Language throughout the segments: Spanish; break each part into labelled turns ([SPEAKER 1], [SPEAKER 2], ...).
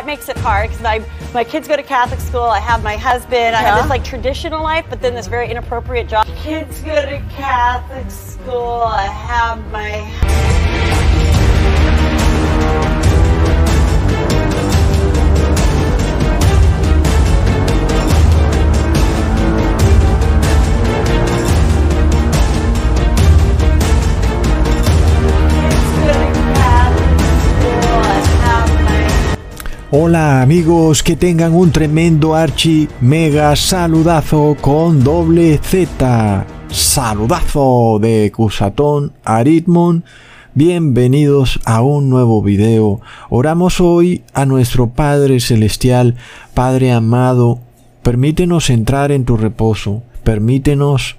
[SPEAKER 1] that makes it hard because my, my kids go to Catholic school. I have my husband. I have this uh-huh. like traditional life, but then this very inappropriate job. Kids go to Catholic school. I have my
[SPEAKER 2] Hola amigos, que tengan un tremendo archi mega saludazo con doble Z. Saludazo de Cusatón Aritmon. Bienvenidos a un nuevo video. Oramos hoy a nuestro Padre Celestial, Padre amado. Permítenos entrar en tu reposo. Permítenos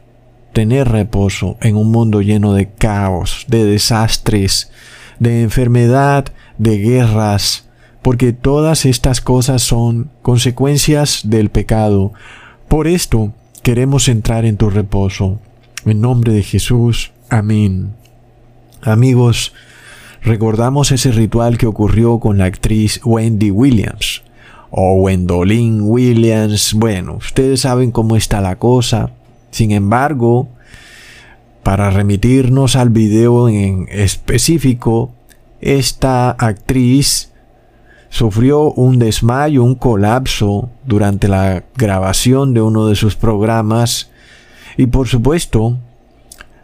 [SPEAKER 2] tener reposo en un mundo lleno de caos, de desastres, de enfermedad, de guerras, porque todas estas cosas son consecuencias del pecado. Por esto queremos entrar en tu reposo. En nombre de Jesús. Amén. Amigos, recordamos ese ritual que ocurrió con la actriz Wendy Williams o Wendolyn Williams. Bueno, ustedes saben cómo está la cosa. Sin embargo, para remitirnos al video en específico, esta actriz sufrió un desmayo, un colapso durante la grabación de uno de sus programas y por supuesto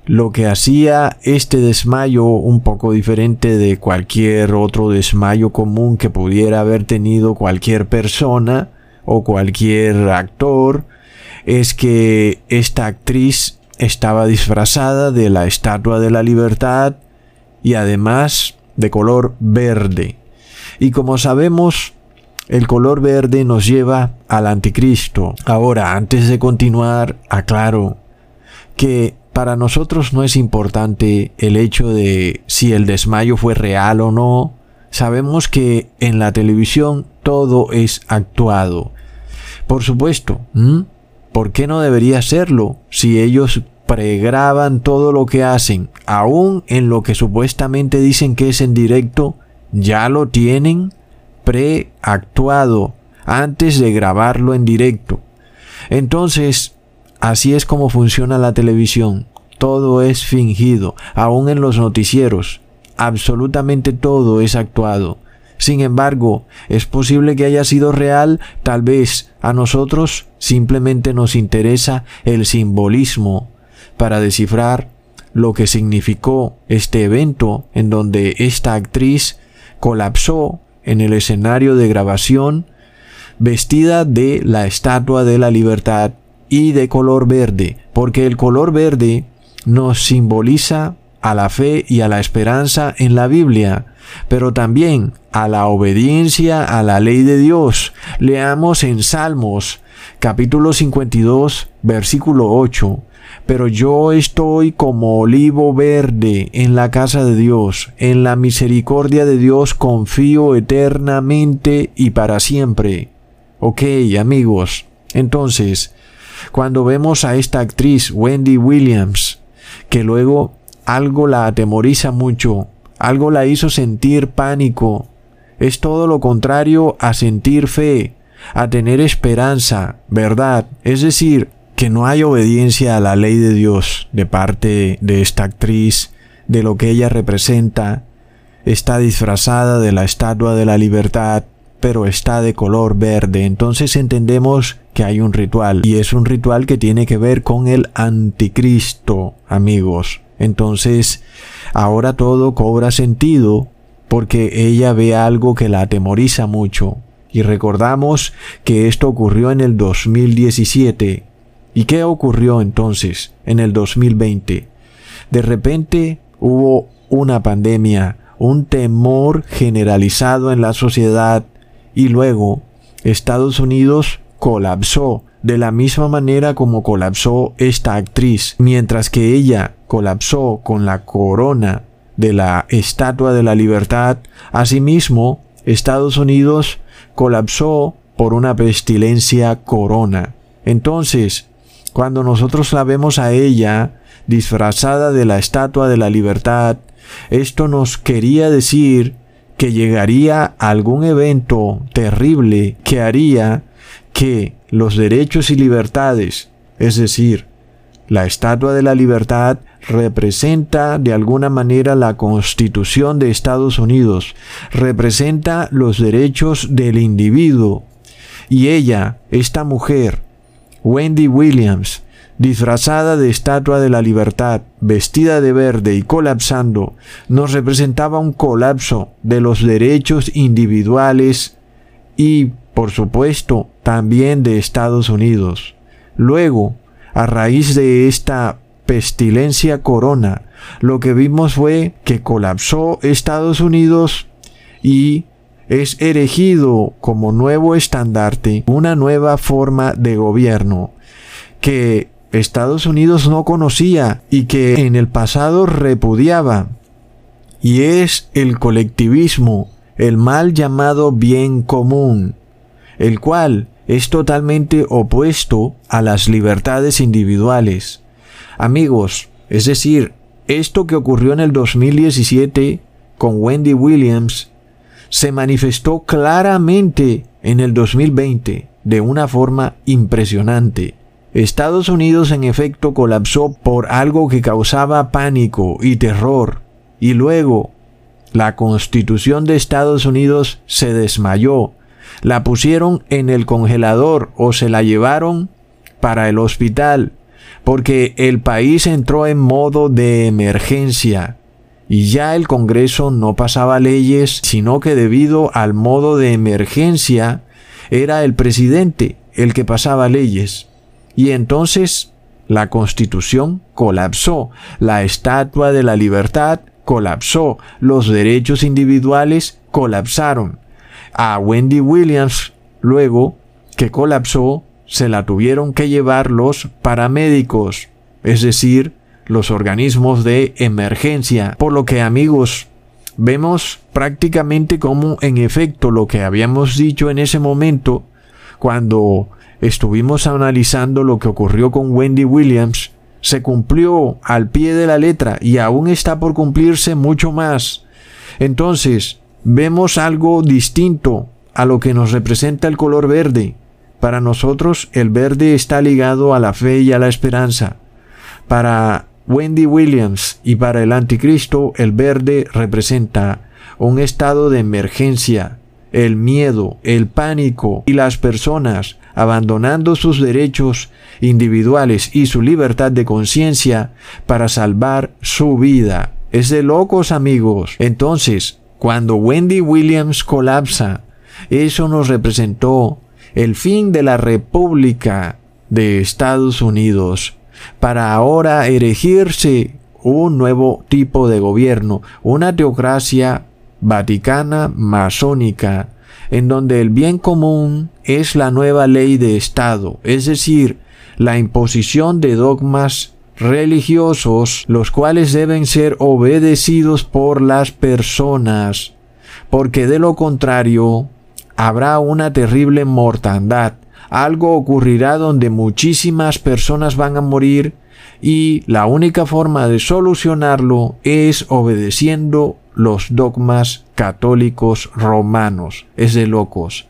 [SPEAKER 2] lo que hacía este desmayo un poco diferente de cualquier otro desmayo común que pudiera haber tenido cualquier persona o cualquier actor es que esta actriz estaba disfrazada de la Estatua de la Libertad y además de color verde. Y como sabemos, el color verde nos lleva al anticristo. Ahora, antes de continuar, aclaro que para nosotros no es importante el hecho de si el desmayo fue real o no. Sabemos que en la televisión todo es actuado. Por supuesto. ¿por qué no debería serlo si ellos pregraban todo lo que hacen, aún en lo que supuestamente dicen que es en directo, ya lo tienen preactuado antes de grabarlo en directo. Entonces, así es como funciona la televisión. Todo es fingido, aún en los noticieros. Absolutamente todo es actuado. Sin embargo, es posible que haya sido real, tal vez a nosotros simplemente nos interesa el simbolismo para descifrar lo que significó este evento en donde esta actriz colapsó en el escenario de grabación vestida de la estatua de la libertad y de color verde, porque el color verde nos simboliza a la fe y a la esperanza en la Biblia, pero también a la obediencia a la ley de Dios. Leamos en Salmos capítulo 52 versículo 8. Pero yo estoy como olivo verde en la casa de Dios, en la misericordia de Dios confío eternamente y para siempre. Ok, amigos. Entonces, cuando vemos a esta actriz Wendy Williams, que luego algo la atemoriza mucho, algo la hizo sentir pánico, es todo lo contrario a sentir fe, a tener esperanza, verdad, es decir, que no hay obediencia a la ley de Dios de parte de esta actriz, de lo que ella representa, está disfrazada de la estatua de la libertad, pero está de color verde. Entonces entendemos que hay un ritual y es un ritual que tiene que ver con el anticristo, amigos. Entonces, ahora todo cobra sentido porque ella ve algo que la atemoriza mucho. Y recordamos que esto ocurrió en el 2017. ¿Y qué ocurrió entonces en el 2020? De repente hubo una pandemia, un temor generalizado en la sociedad y luego Estados Unidos colapsó de la misma manera como colapsó esta actriz, mientras que ella colapsó con la corona de la Estatua de la Libertad, asimismo Estados Unidos colapsó por una pestilencia corona. Entonces, cuando nosotros la vemos a ella disfrazada de la Estatua de la Libertad, esto nos quería decir que llegaría algún evento terrible que haría que los derechos y libertades, es decir, la Estatua de la Libertad representa de alguna manera la Constitución de Estados Unidos, representa los derechos del individuo. Y ella, esta mujer, Wendy Williams, disfrazada de Estatua de la Libertad, vestida de verde y colapsando, nos representaba un colapso de los derechos individuales y, por supuesto, también de Estados Unidos. Luego, a raíz de esta pestilencia corona, lo que vimos fue que colapsó Estados Unidos y es erigido como nuevo estandarte una nueva forma de gobierno que Estados Unidos no conocía y que en el pasado repudiaba. Y es el colectivismo, el mal llamado bien común, el cual es totalmente opuesto a las libertades individuales. Amigos, es decir, esto que ocurrió en el 2017 con Wendy Williams se manifestó claramente en el 2020 de una forma impresionante. Estados Unidos en efecto colapsó por algo que causaba pánico y terror, y luego la constitución de Estados Unidos se desmayó la pusieron en el congelador o se la llevaron para el hospital porque el país entró en modo de emergencia y ya el Congreso no pasaba leyes, sino que debido al modo de emergencia era el presidente el que pasaba leyes. Y entonces la Constitución colapsó, la Estatua de la Libertad colapsó, los derechos individuales colapsaron a Wendy Williams, luego que colapsó, se la tuvieron que llevar los paramédicos, es decir, los organismos de emergencia. Por lo que amigos, vemos prácticamente como en efecto lo que habíamos dicho en ese momento, cuando estuvimos analizando lo que ocurrió con Wendy Williams, se cumplió al pie de la letra y aún está por cumplirse mucho más. Entonces, vemos algo distinto a lo que nos representa el color verde. Para nosotros el verde está ligado a la fe y a la esperanza. Para Wendy Williams y para el anticristo el verde representa un estado de emergencia, el miedo, el pánico y las personas abandonando sus derechos individuales y su libertad de conciencia para salvar su vida. Es de locos amigos. Entonces, cuando Wendy Williams colapsa, eso nos representó el fin de la República de Estados Unidos para ahora erigirse un nuevo tipo de gobierno, una teocracia vaticana masónica, en donde el bien común es la nueva ley de Estado, es decir, la imposición de dogmas religiosos, los cuales deben ser obedecidos por las personas, porque de lo contrario habrá una terrible mortandad. Algo ocurrirá donde muchísimas personas van a morir y la única forma de solucionarlo es obedeciendo los dogmas católicos romanos. Es de locos.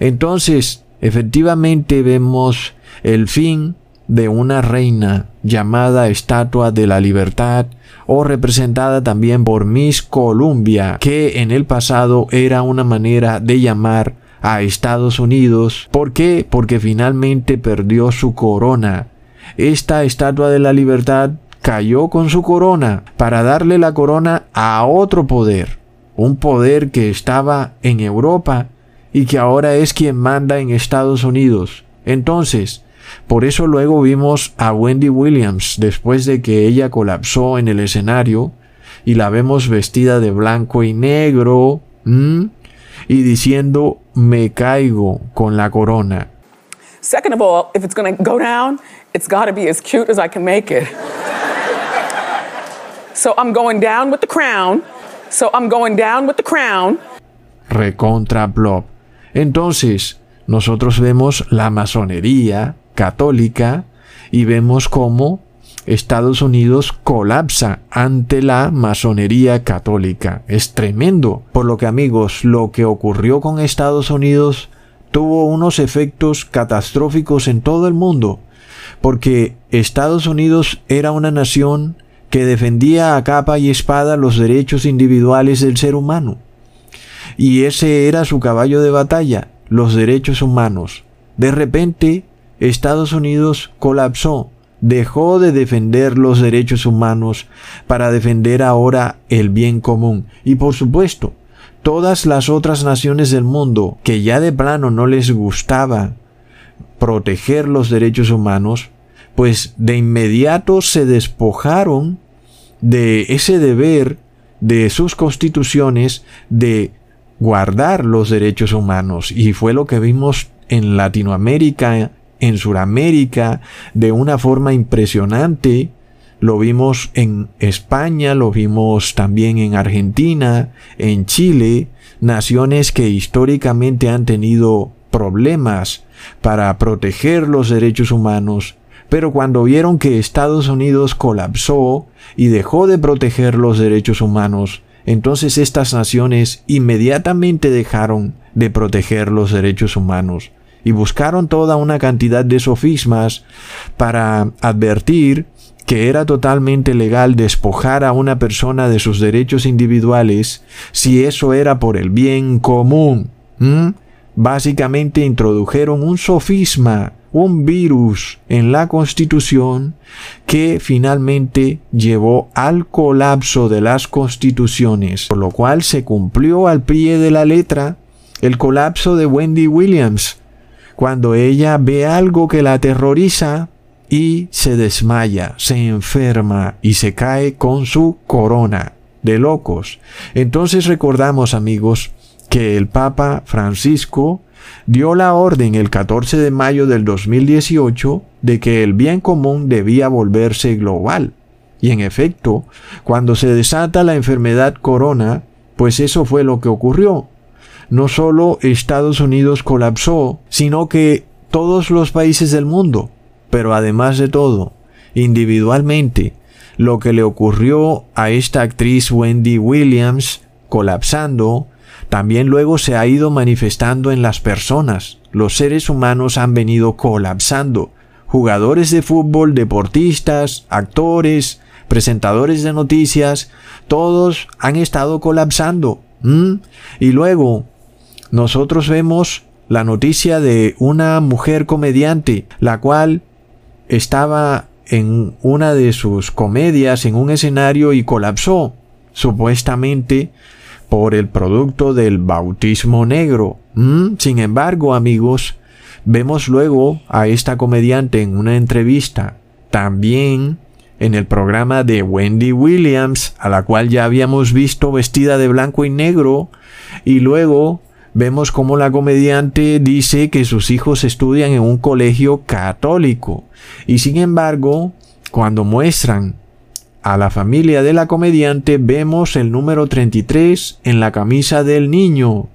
[SPEAKER 2] Entonces, efectivamente vemos el fin de una reina llamada Estatua de la Libertad o representada también por Miss Columbia, que en el pasado era una manera de llamar a Estados Unidos. ¿Por qué? Porque finalmente perdió su corona. Esta Estatua de la Libertad cayó con su corona para darle la corona a otro poder, un poder que estaba en Europa y que ahora es quien manda en Estados Unidos. Entonces, por eso luego vimos a Wendy Williams después de que ella colapsó en el escenario y la vemos vestida de blanco y negro y diciendo me caigo con la corona.
[SPEAKER 3] Second of all, if it's going to go down, it's got to be as cute as I can make it. so I'm going down with the crown. So I'm going down with the crown.
[SPEAKER 2] Recontra blob. Entonces, nosotros vemos la masonería católica y vemos cómo Estados Unidos colapsa ante la masonería católica. Es tremendo. Por lo que amigos, lo que ocurrió con Estados Unidos tuvo unos efectos catastróficos en todo el mundo. Porque Estados Unidos era una nación que defendía a capa y espada los derechos individuales del ser humano. Y ese era su caballo de batalla, los derechos humanos. De repente, Estados Unidos colapsó, dejó de defender los derechos humanos para defender ahora el bien común. Y por supuesto, todas las otras naciones del mundo que ya de plano no les gustaba proteger los derechos humanos, pues de inmediato se despojaron de ese deber de sus constituciones de guardar los derechos humanos. Y fue lo que vimos en Latinoamérica, en Sudamérica, de una forma impresionante. Lo vimos en España, lo vimos también en Argentina, en Chile, naciones que históricamente han tenido problemas para proteger los derechos humanos, pero cuando vieron que Estados Unidos colapsó y dejó de proteger los derechos humanos, entonces estas naciones inmediatamente dejaron de proteger los derechos humanos y buscaron toda una cantidad de sofismas para advertir que era totalmente legal despojar a una persona de sus derechos individuales si eso era por el bien común. Básicamente introdujeron un sofisma un virus en la constitución que finalmente llevó al colapso de las constituciones, por lo cual se cumplió al pie de la letra el colapso de Wendy Williams, cuando ella ve algo que la aterroriza y se desmaya, se enferma y se cae con su corona de locos. Entonces recordamos amigos que el Papa Francisco dio la orden el 14 de mayo del 2018 de que el bien común debía volverse global. Y en efecto, cuando se desata la enfermedad corona, pues eso fue lo que ocurrió. No solo Estados Unidos colapsó, sino que todos los países del mundo, pero además de todo, individualmente, lo que le ocurrió a esta actriz Wendy Williams, colapsando, también luego se ha ido manifestando en las personas. Los seres humanos han venido colapsando. Jugadores de fútbol, deportistas, actores, presentadores de noticias, todos han estado colapsando. Y luego nosotros vemos la noticia de una mujer comediante, la cual estaba en una de sus comedias en un escenario y colapsó, supuestamente por el producto del bautismo negro. Mm, sin embargo, amigos, vemos luego a esta comediante en una entrevista, también en el programa de Wendy Williams, a la cual ya habíamos visto vestida de blanco y negro, y luego vemos cómo la comediante dice que sus hijos estudian en un colegio católico, y sin embargo, cuando muestran a la familia de la comediante vemos el número 33 en la camisa del niño.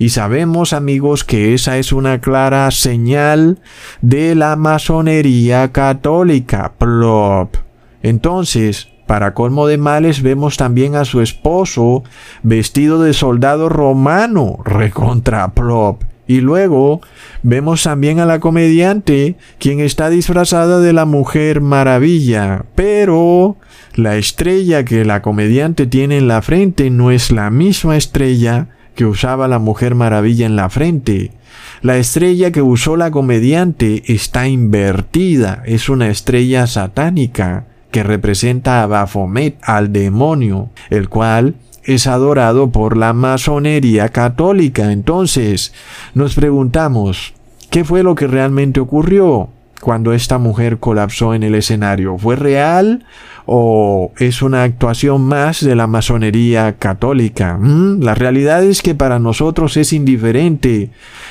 [SPEAKER 2] Y sabemos amigos que esa es una clara señal de la masonería católica. Plop. Entonces, para colmo de males vemos también a su esposo vestido de soldado romano. Recontra plop. Y luego vemos también a la comediante, quien está disfrazada de la mujer maravilla. Pero la estrella que la comediante tiene en la frente no es la misma estrella que usaba la mujer maravilla en la frente. La estrella que usó la comediante está invertida, es una estrella satánica que representa a Baphomet, al demonio, el cual es adorado por la masonería católica. Entonces, nos preguntamos, ¿qué fue lo que realmente ocurrió cuando esta mujer colapsó en el escenario? ¿Fue real o es una actuación más de la masonería católica? ¿Mm? La realidad es que para nosotros es indiferente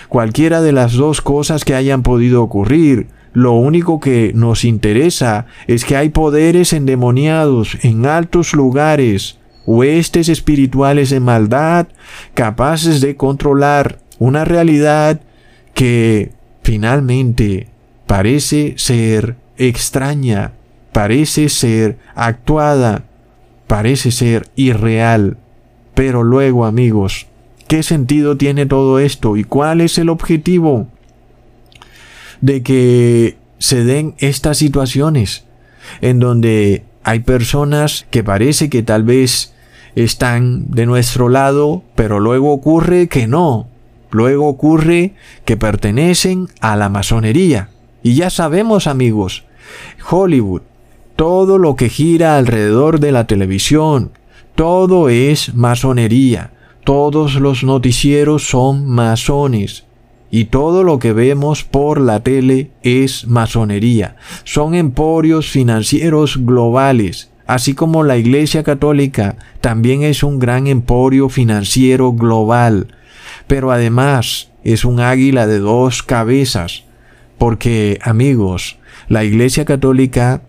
[SPEAKER 2] cualquiera de las dos cosas que hayan podido ocurrir. Lo único que nos interesa es que hay poderes endemoniados en altos lugares huestes espirituales de maldad capaces de controlar una realidad que finalmente parece ser extraña parece ser actuada, parece ser irreal. Pero luego, amigos, ¿qué sentido tiene todo esto y cuál es el objetivo de que se den estas situaciones en donde hay personas que parece que tal vez están de nuestro lado, pero luego ocurre que no. Luego ocurre que pertenecen a la masonería. Y ya sabemos amigos, Hollywood, todo lo que gira alrededor de la televisión, todo es masonería. Todos los noticieros son masones. Y todo lo que vemos por la tele es masonería. Son emporios financieros globales. Así como la Iglesia Católica también es un gran emporio financiero global. Pero además es un águila de dos cabezas. Porque, amigos, la Iglesia Católica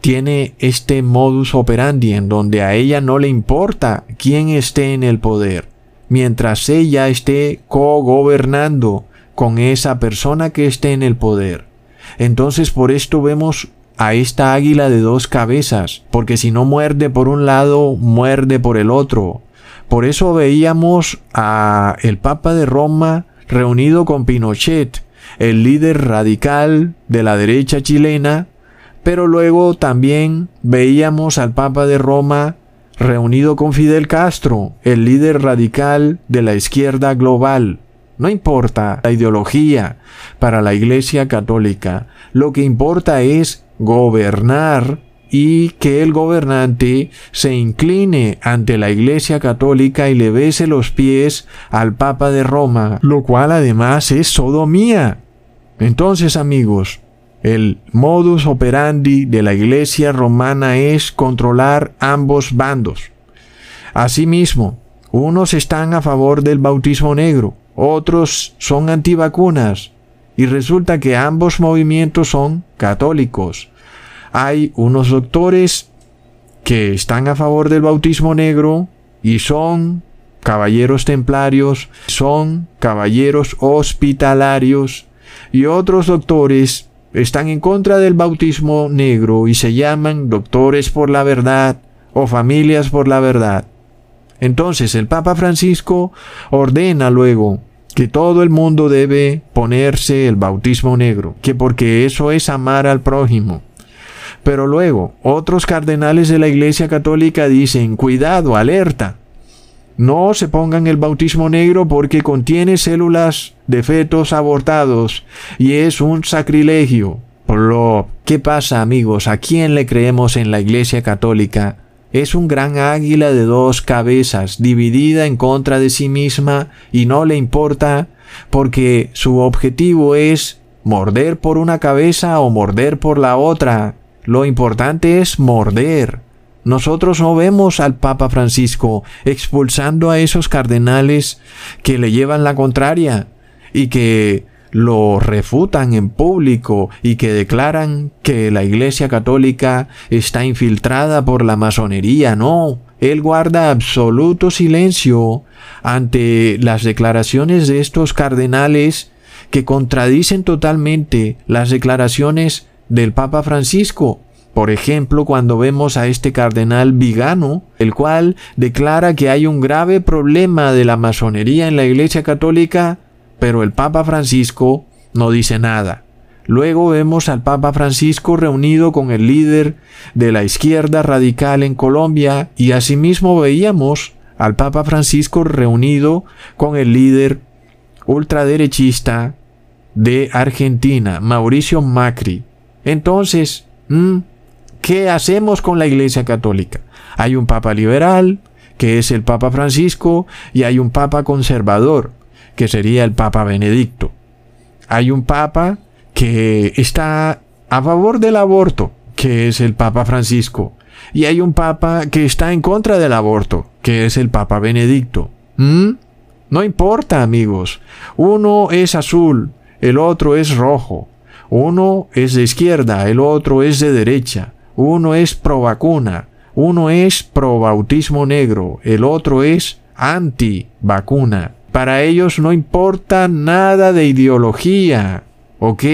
[SPEAKER 2] tiene este modus operandi en donde a ella no le importa quién esté en el poder, mientras ella esté co-gobernando con esa persona que esté en el poder. Entonces por esto vemos a esta águila de dos cabezas, porque si no muerde por un lado, muerde por el otro. Por eso veíamos a el Papa de Roma reunido con Pinochet, el líder radical de la derecha chilena, pero luego también veíamos al Papa de Roma reunido con Fidel Castro, el líder radical de la izquierda global. No importa la ideología para la Iglesia Católica, lo que importa es gobernar y que el gobernante se incline ante la Iglesia Católica y le bese los pies al Papa de Roma, lo cual además es sodomía. Entonces, amigos, el modus operandi de la Iglesia romana es controlar ambos bandos. Asimismo, unos están a favor del bautismo negro, otros son antivacunas, y resulta que ambos movimientos son católicos. Hay unos doctores que están a favor del bautismo negro y son caballeros templarios, son caballeros hospitalarios, y otros doctores están en contra del bautismo negro y se llaman doctores por la verdad o familias por la verdad. Entonces el Papa Francisco ordena luego que todo el mundo debe ponerse el bautismo negro, que porque eso es amar al prójimo. Pero luego otros cardenales de la Iglesia Católica dicen, cuidado, alerta, no se pongan el bautismo negro porque contiene células de fetos abortados y es un sacrilegio. Lo, ¿Qué pasa amigos? ¿A quién le creemos en la Iglesia Católica? Es un gran águila de dos cabezas, dividida en contra de sí misma y no le importa porque su objetivo es morder por una cabeza o morder por la otra. Lo importante es morder. Nosotros no vemos al Papa Francisco expulsando a esos cardenales que le llevan la contraria y que lo refutan en público y que declaran que la Iglesia Católica está infiltrada por la masonería. No, él guarda absoluto silencio ante las declaraciones de estos cardenales que contradicen totalmente las declaraciones del Papa Francisco. Por ejemplo, cuando vemos a este cardenal Vigano, el cual declara que hay un grave problema de la masonería en la Iglesia Católica, pero el Papa Francisco no dice nada. Luego vemos al Papa Francisco reunido con el líder de la izquierda radical en Colombia y asimismo veíamos al Papa Francisco reunido con el líder ultraderechista de Argentina, Mauricio Macri. Entonces, ¿Qué hacemos con la Iglesia Católica? Hay un Papa liberal, que es el Papa Francisco, y hay un Papa conservador, que sería el Papa Benedicto. Hay un Papa que está a favor del aborto, que es el Papa Francisco. Y hay un Papa que está en contra del aborto, que es el Papa Benedicto. ¿Mm? No importa, amigos. Uno es azul, el otro es rojo. Uno es de izquierda, el otro es de derecha. Uno es pro vacuna, uno es pro bautismo negro, el otro es anti vacuna. Para ellos no importa nada de ideología, ¿ok?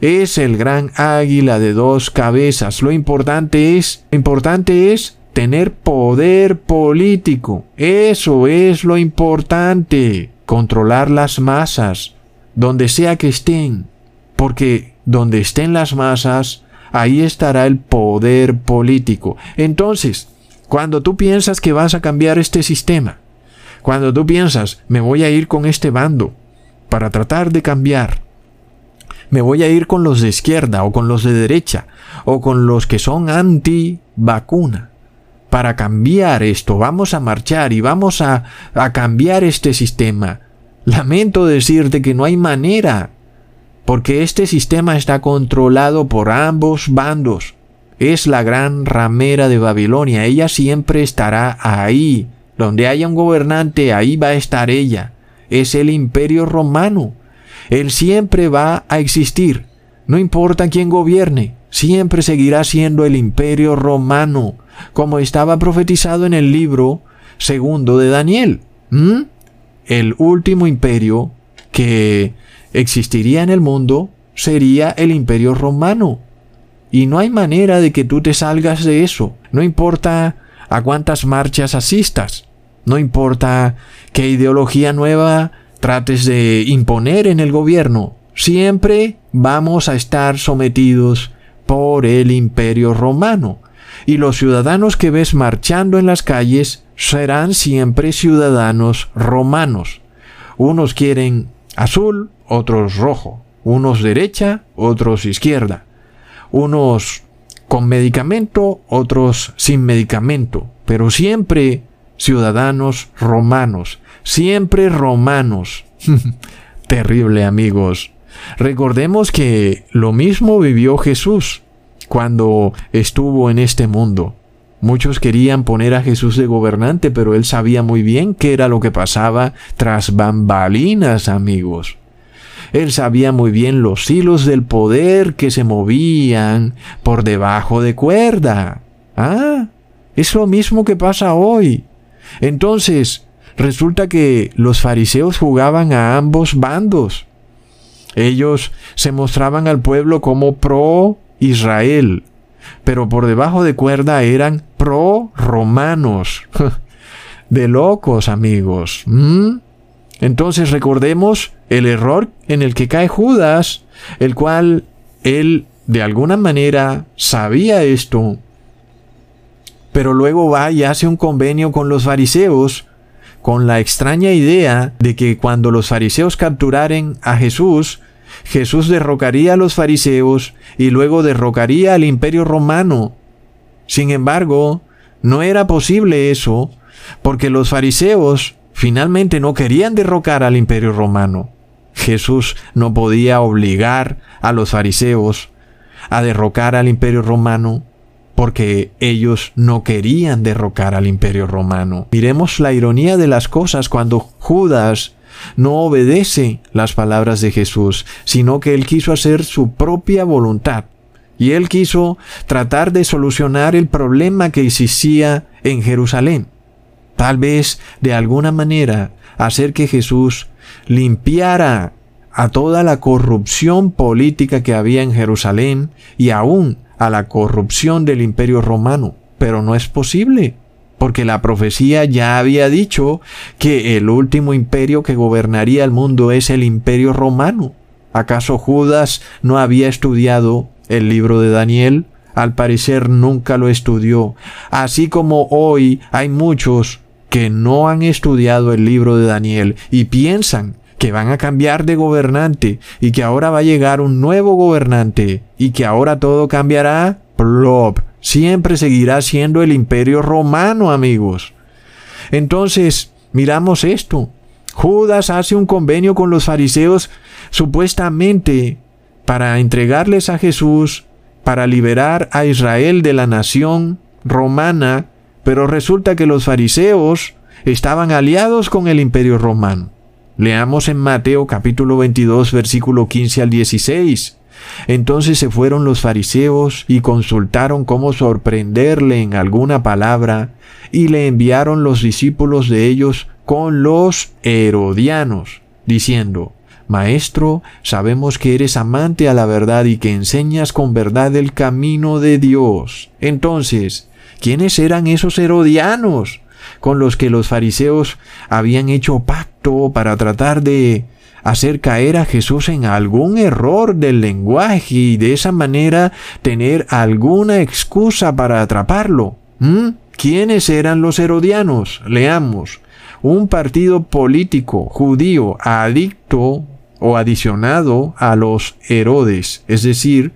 [SPEAKER 2] es el gran águila de dos cabezas. Lo importante es, lo importante es tener poder político. Eso es lo importante. Controlar las masas, donde sea que estén. Porque donde estén las masas, ahí estará el poder político. Entonces, cuando tú piensas que vas a cambiar este sistema, cuando tú piensas, me voy a ir con este bando para tratar de cambiar, me voy a ir con los de izquierda o con los de derecha o con los que son anti vacuna para cambiar esto, vamos a marchar y vamos a, a cambiar este sistema. Lamento decirte que no hay manera, porque este sistema está controlado por ambos bandos. Es la gran ramera de Babilonia, ella siempre estará ahí. Donde haya un gobernante, ahí va a estar ella. Es el imperio romano. Él siempre va a existir. No importa quién gobierne, siempre seguirá siendo el imperio romano, como estaba profetizado en el libro segundo de Daniel. El último imperio que existiría en el mundo sería el imperio romano. Y no hay manera de que tú te salgas de eso. No importa a cuántas marchas asistas. No importa qué ideología nueva trates de imponer en el gobierno. Siempre vamos a estar sometidos por el imperio romano. Y los ciudadanos que ves marchando en las calles serán siempre ciudadanos romanos. Unos quieren azul, otros rojo. Unos derecha, otros izquierda. Unos con medicamento, otros sin medicamento. Pero siempre ciudadanos romanos. Siempre romanos. Terrible amigos. Recordemos que lo mismo vivió Jesús cuando estuvo en este mundo. Muchos querían poner a Jesús de gobernante, pero él sabía muy bien qué era lo que pasaba tras bambalinas, amigos. Él sabía muy bien los hilos del poder que se movían por debajo de cuerda. Ah, es lo mismo que pasa hoy. Entonces, resulta que los fariseos jugaban a ambos bandos. Ellos se mostraban al pueblo como pro Israel, pero por debajo de cuerda eran pro romanos. de locos, amigos. Entonces recordemos el error en el que cae Judas, el cual él de alguna manera sabía esto, pero luego va y hace un convenio con los fariseos con la extraña idea de que cuando los fariseos capturaren a Jesús, Jesús derrocaría a los fariseos y luego derrocaría al imperio romano. Sin embargo, no era posible eso, porque los fariseos finalmente no querían derrocar al imperio romano. Jesús no podía obligar a los fariseos a derrocar al imperio romano porque ellos no querían derrocar al imperio romano. Miremos la ironía de las cosas cuando Judas no obedece las palabras de Jesús, sino que él quiso hacer su propia voluntad. Y él quiso tratar de solucionar el problema que existía en Jerusalén. Tal vez de alguna manera hacer que Jesús limpiara a toda la corrupción política que había en Jerusalén y aún a la corrupción del imperio romano. Pero no es posible, porque la profecía ya había dicho que el último imperio que gobernaría el mundo es el imperio romano. ¿Acaso Judas no había estudiado el libro de Daniel? Al parecer nunca lo estudió, así como hoy hay muchos que no han estudiado el libro de Daniel y piensan que van a cambiar de gobernante y que ahora va a llegar un nuevo gobernante y que ahora todo cambiará, plop, siempre seguirá siendo el imperio romano, amigos. Entonces, miramos esto. Judas hace un convenio con los fariseos supuestamente para entregarles a Jesús, para liberar a Israel de la nación romana, pero resulta que los fariseos estaban aliados con el imperio romano. Leamos en Mateo capítulo 22 versículo 15 al 16. Entonces se fueron los fariseos y consultaron cómo sorprenderle en alguna palabra, y le enviaron los discípulos de ellos con los herodianos, diciendo, Maestro, sabemos que eres amante a la verdad y que enseñas con verdad el camino de Dios. Entonces, ¿quiénes eran esos herodianos con los que los fariseos habían hecho pacto para tratar de hacer caer a Jesús en algún error del lenguaje y de esa manera tener alguna excusa para atraparlo? ¿Mm? ¿Quiénes eran los herodianos? Leamos. Un partido político judío adicto o adicionado a los Herodes, es decir,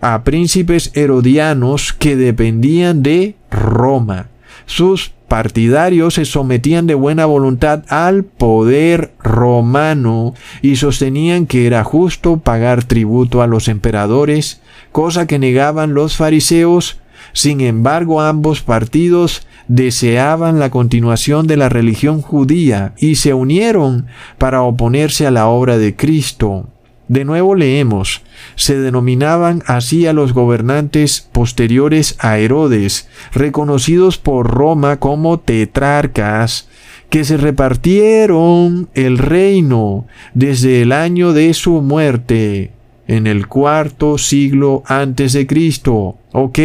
[SPEAKER 2] a príncipes herodianos que dependían de Roma. Sus partidarios se sometían de buena voluntad al poder romano y sostenían que era justo pagar tributo a los emperadores, cosa que negaban los fariseos. Sin embargo, ambos partidos deseaban la continuación de la religión judía y se unieron para oponerse a la obra de Cristo. De nuevo leemos, se denominaban así a los gobernantes posteriores a Herodes, reconocidos por Roma como tetrarcas, que se repartieron el reino desde el año de su muerte, en el cuarto siglo antes de Cristo. ¿Ok?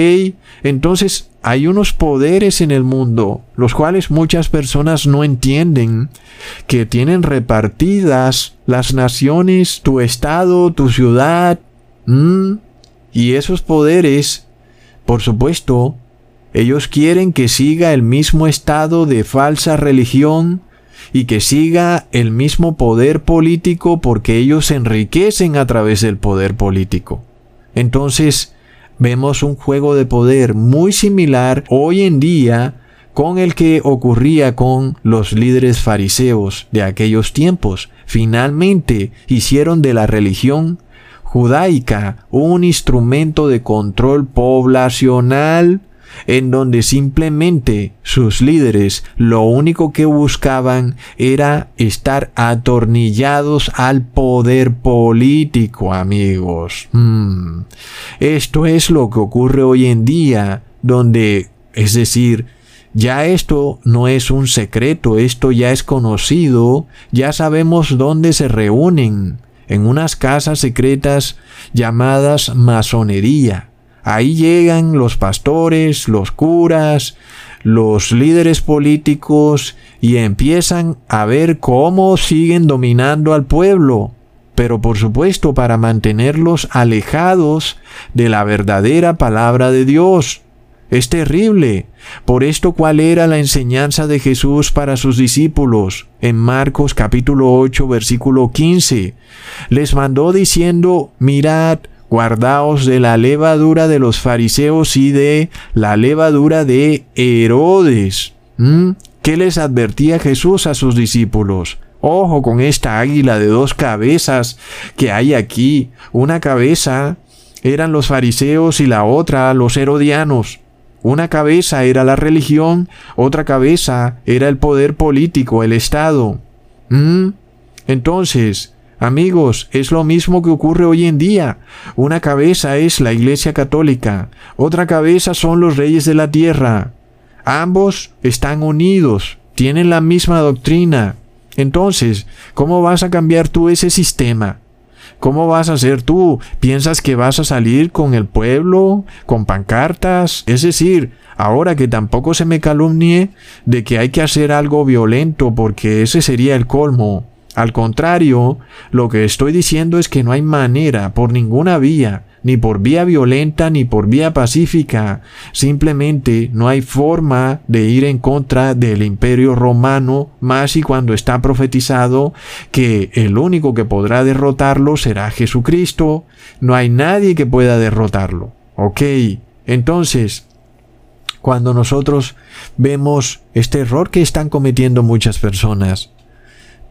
[SPEAKER 2] Entonces hay unos poderes en el mundo, los cuales muchas personas no entienden, que tienen repartidas las naciones, tu estado, tu ciudad. Y esos poderes, por supuesto, ellos quieren que siga el mismo estado de falsa religión y que siga el mismo poder político porque ellos se enriquecen a través del poder político. Entonces, vemos un juego de poder muy similar hoy en día con el que ocurría con los líderes fariseos de aquellos tiempos. Finalmente hicieron de la religión judaica un instrumento de control poblacional en donde simplemente sus líderes lo único que buscaban era estar atornillados al poder político, amigos. Hmm. Esto es lo que ocurre hoy en día, donde, es decir, ya esto no es un secreto, esto ya es conocido, ya sabemos dónde se reúnen, en unas casas secretas llamadas masonería. Ahí llegan los pastores, los curas, los líderes políticos y empiezan a ver cómo siguen dominando al pueblo, pero por supuesto para mantenerlos alejados de la verdadera palabra de Dios. Es terrible. Por esto, ¿cuál era la enseñanza de Jesús para sus discípulos? En Marcos capítulo 8, versículo 15. Les mandó diciendo, mirad, Guardaos de la levadura de los fariseos y de la levadura de Herodes. ¿Mm? ¿Qué les advertía Jesús a sus discípulos? Ojo con esta águila de dos cabezas que hay aquí. Una cabeza eran los fariseos y la otra los herodianos. Una cabeza era la religión, otra cabeza era el poder político, el Estado. ¿Mm? Entonces, Amigos, es lo mismo que ocurre hoy en día. Una cabeza es la Iglesia Católica, otra cabeza son los reyes de la tierra. Ambos están unidos, tienen la misma doctrina. Entonces, ¿cómo vas a cambiar tú ese sistema? ¿Cómo vas a hacer tú? ¿Piensas que vas a salir con el pueblo, con pancartas? Es decir, ahora que tampoco se me calumnie de que hay que hacer algo violento porque ese sería el colmo. Al contrario, lo que estoy diciendo es que no hay manera, por ninguna vía, ni por vía violenta ni por vía pacífica. Simplemente no hay forma de ir en contra del imperio romano, más y cuando está profetizado que el único que podrá derrotarlo será Jesucristo. No hay nadie que pueda derrotarlo. ¿Ok? Entonces, cuando nosotros vemos este error que están cometiendo muchas personas,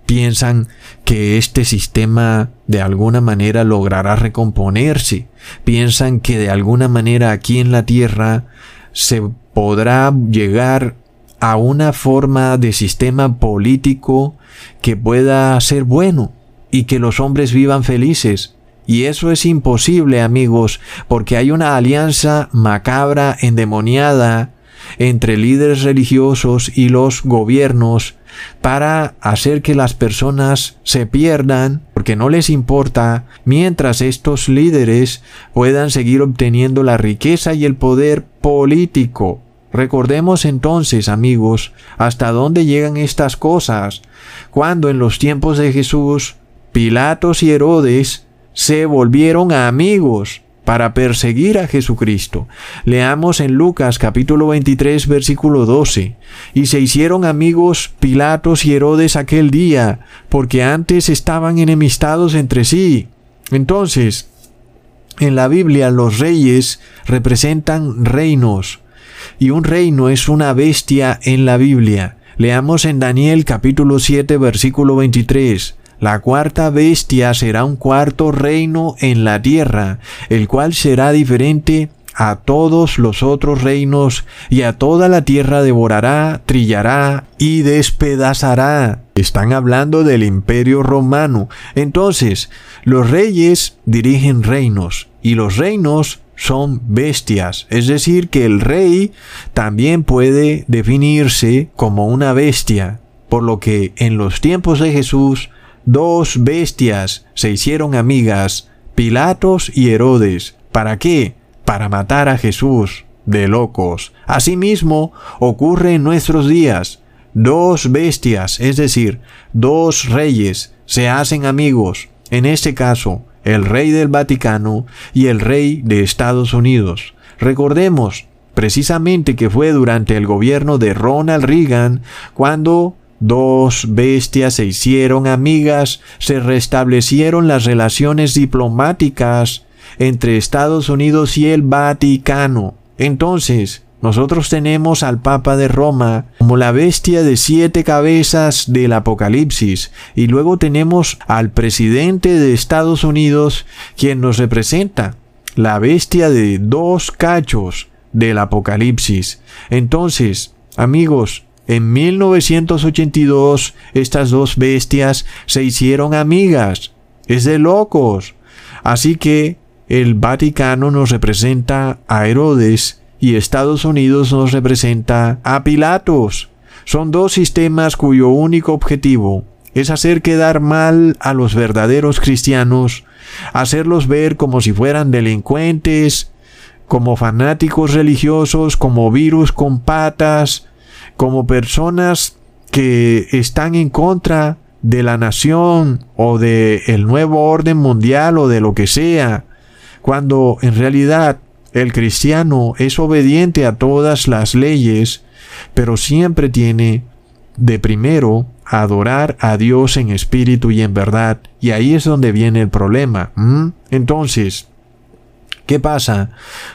[SPEAKER 2] piensan que este sistema de alguna manera logrará recomponerse, piensan que de alguna manera aquí en la Tierra se podrá llegar a una forma de sistema político que pueda ser bueno y que los hombres vivan felices. Y eso es imposible, amigos, porque hay una alianza macabra, endemoniada, entre líderes religiosos y los gobiernos para hacer que las personas se pierdan porque no les importa mientras estos líderes puedan seguir obteniendo la riqueza y el poder político. Recordemos entonces, amigos, hasta dónde llegan estas cosas, cuando en los tiempos de Jesús, Pilatos y Herodes se volvieron amigos para perseguir a Jesucristo. Leamos en Lucas capítulo 23 versículo 12. Y se hicieron amigos Pilatos y Herodes aquel día, porque antes estaban enemistados entre sí. Entonces, en la Biblia los reyes representan reinos, y un reino es una bestia en la Biblia. Leamos en Daniel capítulo 7 versículo 23. La cuarta bestia será un cuarto reino en la tierra, el cual será diferente a todos los otros reinos, y a toda la tierra devorará, trillará y despedazará. Están hablando del imperio romano. Entonces, los reyes dirigen reinos, y los reinos son bestias, es decir, que el rey también puede definirse como una bestia, por lo que en los tiempos de Jesús dos bestias se hicieron amigas, Pilatos y Herodes. ¿Para qué? Para matar a Jesús. De locos. Asimismo, ocurre en nuestros días. Dos bestias, es decir, dos reyes, se hacen amigos. En este caso, el rey del Vaticano y el rey de Estados Unidos. Recordemos precisamente que fue durante el gobierno de Ronald Reagan cuando Dos bestias se hicieron amigas, se restablecieron las relaciones diplomáticas entre Estados Unidos y el Vaticano. Entonces, nosotros tenemos al Papa de Roma como la bestia de siete cabezas del Apocalipsis y luego tenemos al presidente de Estados Unidos quien nos representa la bestia de dos cachos del Apocalipsis. Entonces, amigos, en 1982 estas dos bestias se hicieron amigas. Es de locos. Así que el Vaticano nos representa a Herodes y Estados Unidos nos representa a Pilatos. Son dos sistemas cuyo único objetivo es hacer quedar mal a los verdaderos cristianos, hacerlos ver como si fueran delincuentes, como fanáticos religiosos, como virus con patas, como personas que están en contra de la nación o de el nuevo orden mundial o de lo que sea, cuando en realidad el cristiano es obediente a todas las leyes, pero siempre tiene de primero adorar a Dios en espíritu y en verdad, y ahí es donde viene el problema. Entonces, ¿qué pasa?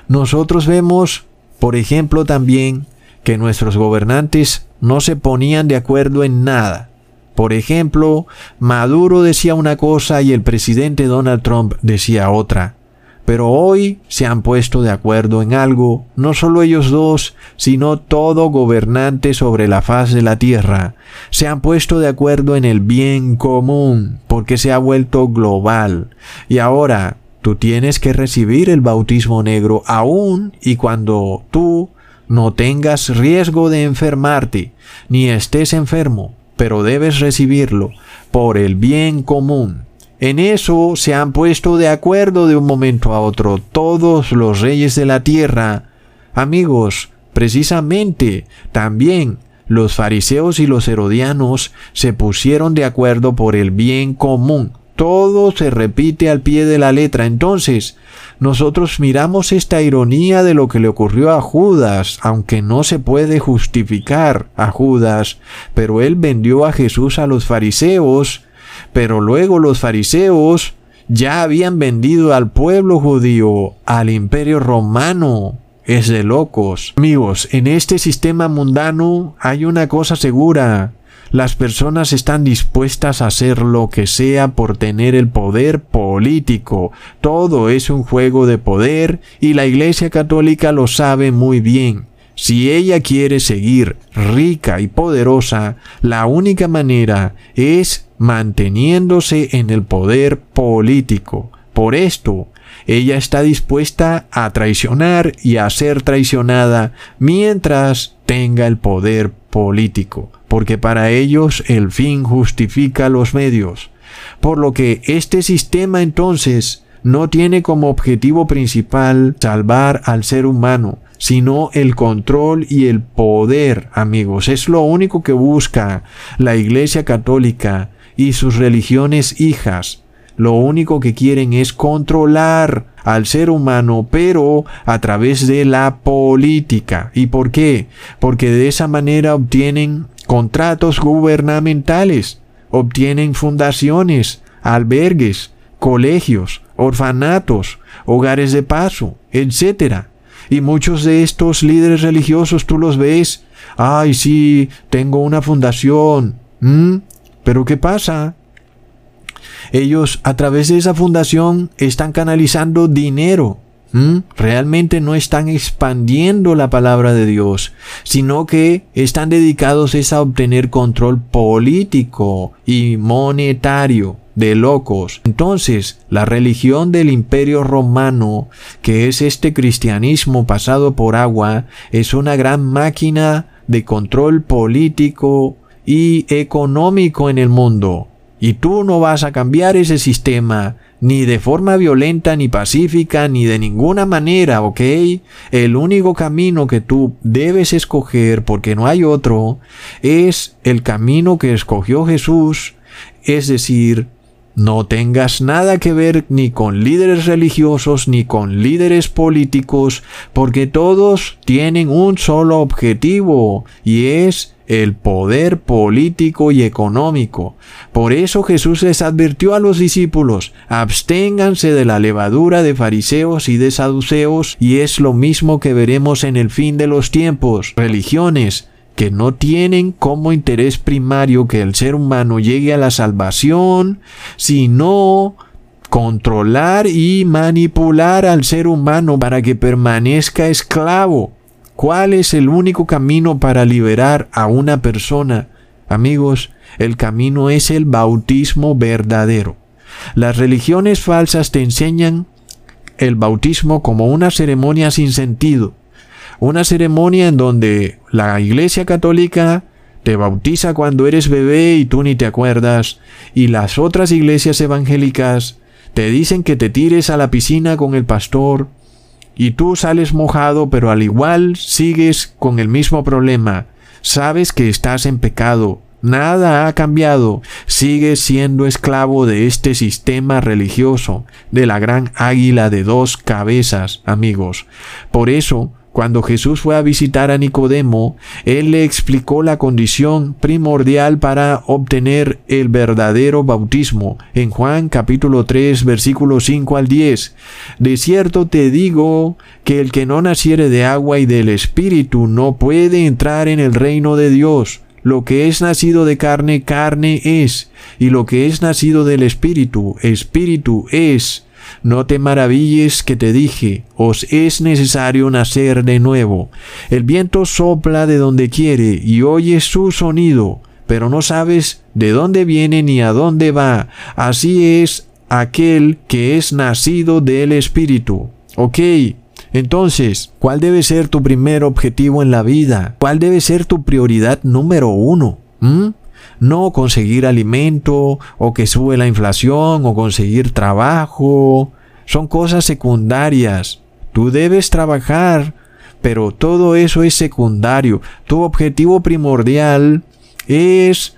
[SPEAKER 2] Nosotros vemos, por ejemplo, también que nuestros gobernantes no se ponían de acuerdo en nada. Por ejemplo, Maduro decía una cosa y el presidente Donald Trump decía otra. Pero hoy se han puesto de acuerdo en algo, no solo ellos dos, sino todo gobernante sobre la faz de la tierra. Se han puesto de acuerdo en el bien común, porque se ha vuelto global. Y ahora tú tienes que recibir el bautismo negro aún y cuando tú no tengas riesgo de enfermarte, ni estés enfermo, pero debes recibirlo por el bien común. En eso se han puesto de acuerdo de un momento a otro todos los reyes de la tierra. Amigos, precisamente también los fariseos y los herodianos se pusieron de acuerdo por el bien común. Todo se repite al pie de la letra. Entonces, nosotros miramos esta ironía de lo que le ocurrió a Judas, aunque no se puede justificar a Judas, pero él vendió a Jesús a los fariseos, pero luego los fariseos ya habían vendido al pueblo judío al imperio romano. Es de locos. Amigos, en este sistema mundano hay una cosa segura. Las personas están dispuestas a hacer lo que sea por tener el poder político. Todo es un juego de poder y la Iglesia Católica lo sabe muy bien. Si ella quiere seguir rica y poderosa, la única manera es manteniéndose en el poder político. Por esto, ella está dispuesta a traicionar y a ser traicionada mientras tenga el poder político. Porque para ellos el fin justifica los medios. Por lo que este sistema entonces no tiene como objetivo principal salvar al ser humano, sino el control y el poder, amigos. Es lo único que busca la Iglesia Católica y sus religiones hijas. Lo único que quieren es controlar al ser humano, pero a través de la política. ¿Y por qué? Porque de esa manera obtienen contratos gubernamentales, obtienen fundaciones, albergues, colegios, orfanatos, hogares de paso, etc. Y muchos de estos líderes religiosos tú los ves, ay sí, tengo una fundación. ¿Mm? Pero ¿qué pasa? Ellos a través de esa fundación están canalizando dinero. ¿Mm? Realmente no están expandiendo la palabra de Dios, sino que están dedicados a obtener control político y monetario de locos. Entonces, la religión del imperio romano, que es este cristianismo pasado por agua, es una gran máquina de control político y económico en el mundo. Y tú no vas a cambiar ese sistema, ni de forma violenta, ni pacífica, ni de ninguna manera, ¿ok? El único camino que tú debes escoger, porque no hay otro, es el camino que escogió Jesús, es decir, no tengas nada que ver ni con líderes religiosos ni con líderes políticos, porque todos tienen un solo objetivo, y es el poder político y económico. Por eso Jesús les advirtió a los discípulos, absténganse de la levadura de fariseos y de saduceos, y es lo mismo que veremos en el fin de los tiempos. Religiones que no tienen como interés primario que el ser humano llegue a la salvación, sino controlar y manipular al ser humano para que permanezca esclavo. ¿Cuál es el único camino para liberar a una persona? Amigos, el camino es el bautismo verdadero. Las religiones falsas te enseñan el bautismo como una ceremonia sin sentido, una ceremonia en donde la Iglesia Católica te bautiza cuando eres bebé y tú ni te acuerdas, y las otras iglesias evangélicas te dicen que te tires a la piscina con el pastor, y tú sales mojado, pero al igual sigues con el mismo problema. Sabes que estás en pecado, Nada ha cambiado. Sigues siendo esclavo de este sistema religioso, de la gran águila de dos cabezas, amigos. Por eso, cuando Jesús fue a visitar a Nicodemo, él le explicó la condición primordial para obtener el verdadero bautismo. En Juan capítulo 3 versículo 5 al 10. De cierto te digo que el que no naciere de agua y del Espíritu no puede entrar en el reino de Dios. Lo que es nacido de carne, carne es, y lo que es nacido del Espíritu, Espíritu es. No te maravilles que te dije, os es necesario nacer de nuevo. El viento sopla de donde quiere y oyes su sonido, pero no sabes de dónde viene ni a dónde va. Así es aquel que es nacido del Espíritu. Ok, entonces, ¿cuál debe ser tu primer objetivo en la vida? ¿Cuál debe ser tu prioridad número uno? ¿Mm? No conseguir alimento o que sube la inflación o conseguir trabajo. Son cosas secundarias. Tú debes trabajar, pero todo eso es secundario. Tu objetivo primordial es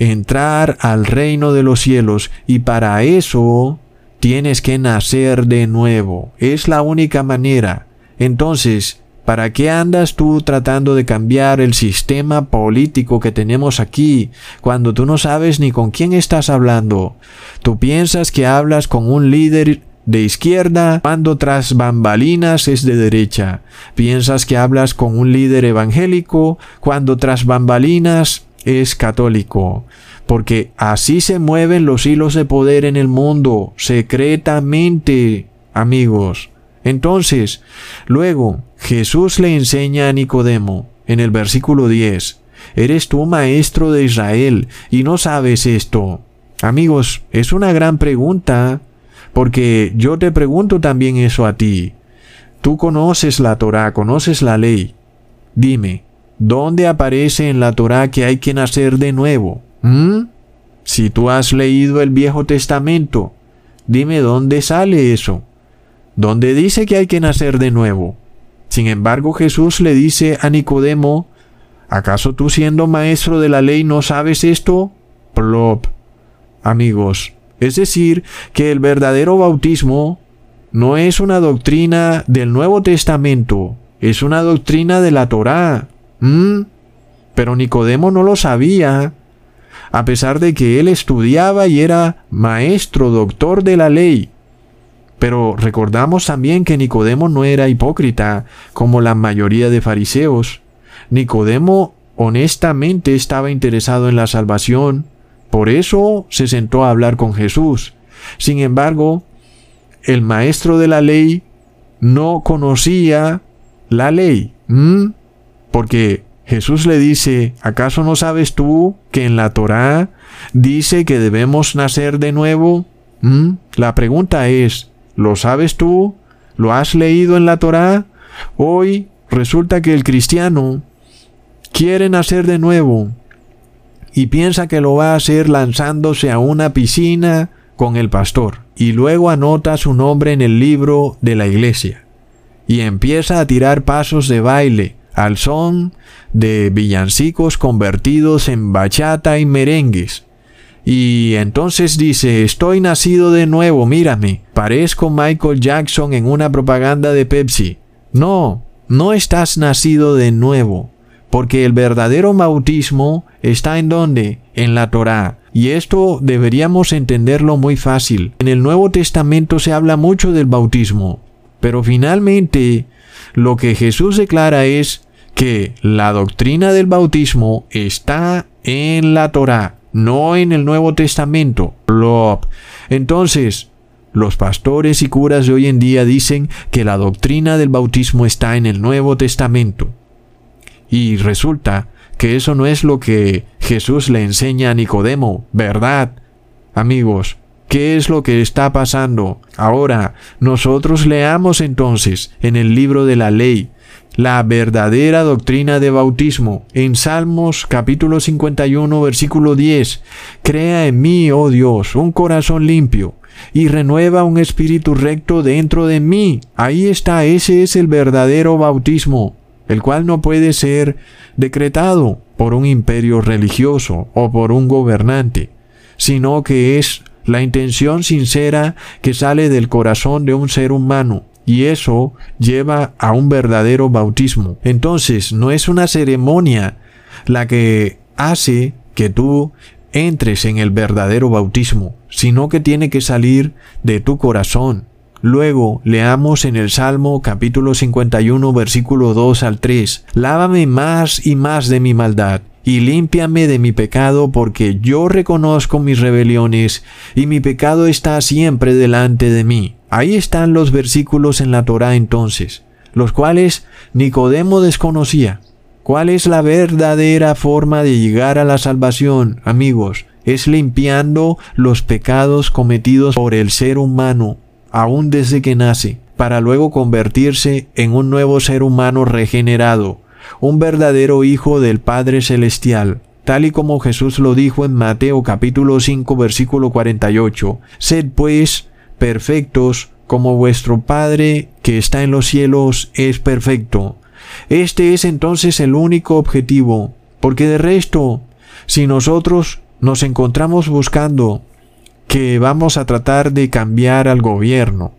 [SPEAKER 2] entrar al reino de los cielos y para eso tienes que nacer de nuevo. Es la única manera. Entonces, ¿Para qué andas tú tratando de cambiar el sistema político que tenemos aquí cuando tú no sabes ni con quién estás hablando? Tú piensas que hablas con un líder de izquierda cuando tras bambalinas es de derecha. Piensas que hablas con un líder evangélico cuando tras bambalinas es católico. Porque así se mueven los hilos de poder en el mundo, secretamente, amigos. Entonces, luego, Jesús le enseña a Nicodemo en el versículo 10, ¿eres tú maestro de Israel y no sabes esto? Amigos, es una gran pregunta, porque yo te pregunto también eso a ti. Tú conoces la Torah, conoces la ley. Dime, ¿dónde aparece en la Torá que hay que nacer de nuevo? ¿Mm? Si tú has leído el Viejo Testamento, dime dónde sale eso. ¿Dónde dice que hay que nacer de nuevo? Sin embargo, Jesús le dice a Nicodemo, ¿acaso tú siendo maestro de la ley no sabes esto? Plop. Amigos, es decir, que el verdadero bautismo no es una doctrina del Nuevo Testamento, es una doctrina de la Torá. ¿Mm? Pero Nicodemo no lo sabía, a pesar de que él estudiaba y era maestro, doctor de la ley. Pero recordamos también que Nicodemo no era hipócrita, como la mayoría de fariseos. Nicodemo honestamente estaba interesado en la salvación, por eso se sentó a hablar con Jesús. Sin embargo, el maestro de la ley no conocía la ley. Porque Jesús le dice, ¿acaso no sabes tú que en la Torá dice que debemos nacer de nuevo? La pregunta es, ¿lo sabes tú? ¿Lo has leído en la Torá? Hoy resulta que el cristiano quiere nacer de nuevo y piensa que lo va a hacer lanzándose a una piscina con el pastor y luego anota su nombre en el libro de la iglesia y empieza a tirar pasos de baile al son de villancicos convertidos en bachata y merengues. Y entonces dice, estoy nacido de nuevo, mírame, parezco Michael Jackson en una propaganda de Pepsi. No, no estás nacido de nuevo, porque el verdadero bautismo está en donde? En la Torá. Y esto deberíamos entenderlo muy fácil. En el Nuevo Testamento se habla mucho del bautismo, pero finalmente lo que Jesús declara es que la doctrina del bautismo está en la Torá, no en el Nuevo Testamento. Entonces, los pastores y curas de hoy en día dicen que la doctrina del bautismo está en el Nuevo Testamento. Y resulta que eso no es lo que Jesús le enseña a Nicodemo, ¿verdad? Amigos, ¿qué es lo que está pasando? Ahora, nosotros leamos entonces en el libro de la ley la verdadera doctrina de bautismo. En Salmos capítulo 51 versículo 10, Crea en mí, oh Dios, un corazón limpio y renueva un espíritu recto dentro de mí. Ahí está, ese es el verdadero bautismo, el cual no puede ser decretado por un imperio religioso o por un gobernante, sino que es la intención sincera que sale del corazón de un ser humano y eso lleva a un verdadero bautismo. Entonces, no es una ceremonia la que hace que tú entres en el verdadero bautismo, sino que tiene que salir de tu corazón. Luego leamos en el Salmo capítulo 51 versículo 2 al 3, Lávame más y más de mi maldad, y límpiame de mi pecado, porque yo reconozco mis rebeliones, y mi pecado está siempre delante de mí. Ahí están los versículos en la Torá entonces, los cuales Nicodemo desconocía. ¿Cuál es la verdadera forma de llegar a la salvación, amigos? Es limpiando los pecados cometidos por el ser humano, aún desde que nace, para luego convertirse en un nuevo ser humano regenerado, un verdadero hijo del Padre Celestial, tal y como Jesús lo dijo en Mateo capítulo 5 versículo 48. Sed pues perfectos como vuestro Padre que está en los cielos es perfecto. Este es entonces el único objetivo, porque de resto, si nosotros nos encontramos buscando que vamos a tratar de cambiar al gobierno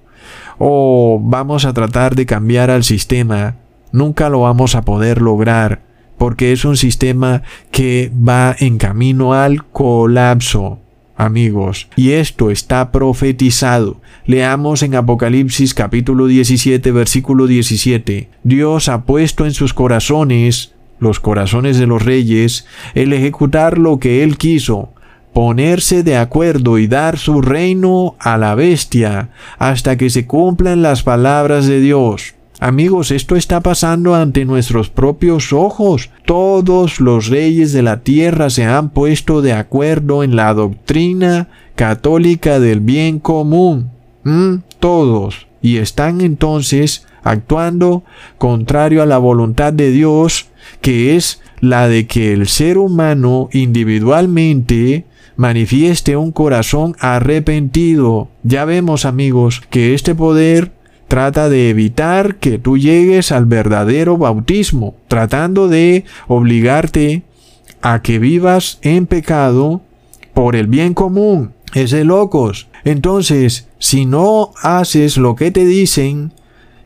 [SPEAKER 2] o vamos a tratar de cambiar al sistema, nunca lo vamos a poder lograr, porque es un sistema que va en camino al colapso amigos. Y esto está profetizado. Leamos en Apocalipsis capítulo 17 versículo 17. Dios ha puesto en sus corazones, los corazones de los reyes, el ejecutar lo que Él quiso, ponerse de acuerdo y dar su reino a la bestia, hasta que se cumplan las palabras de Dios. Amigos, esto está pasando ante nuestros propios ojos. Todos los reyes de la tierra se han puesto de acuerdo en la doctrina católica del bien común. ¿Mm? Todos. Y están entonces actuando contrario a la voluntad de Dios que es la de que el ser humano individualmente manifieste un corazón arrepentido. Ya vemos amigos que este poder trata de evitar que tú llegues al verdadero bautismo, tratando de obligarte a que vivas en pecado por el bien común. Es de locos. Entonces, si no haces lo que te dicen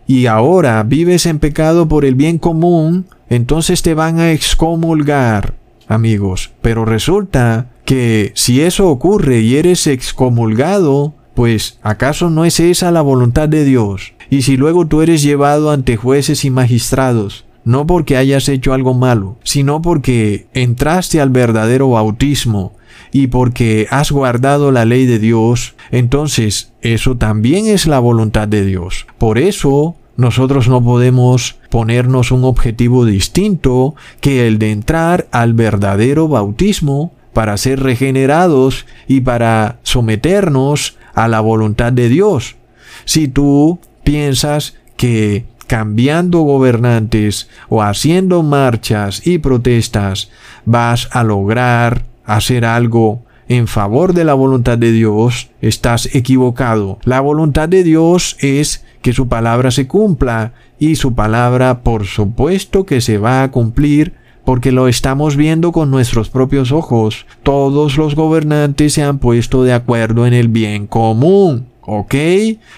[SPEAKER 2] y ahora vives en pecado por el bien común, entonces te van a excomulgar, amigos. Pero resulta que si eso ocurre y eres excomulgado, pues ¿acaso no es esa la voluntad de Dios? Y si luego tú eres llevado ante jueces y magistrados, no porque hayas hecho algo malo, sino porque entraste al verdadero bautismo y porque has guardado la ley de Dios, entonces eso también es la voluntad de Dios. Por eso nosotros no podemos ponernos un objetivo distinto que el de entrar al verdadero bautismo para ser regenerados y para someternos a la voluntad de Dios. Si tú piensas que cambiando gobernantes o haciendo marchas y protestas vas a lograr hacer algo en favor de la voluntad de Dios, estás equivocado. La voluntad de Dios es que su palabra se cumpla y su palabra por supuesto que se va a cumplir porque lo estamos viendo con nuestros propios ojos. Todos los gobernantes se han puesto de acuerdo en el bien común. ¿Ok?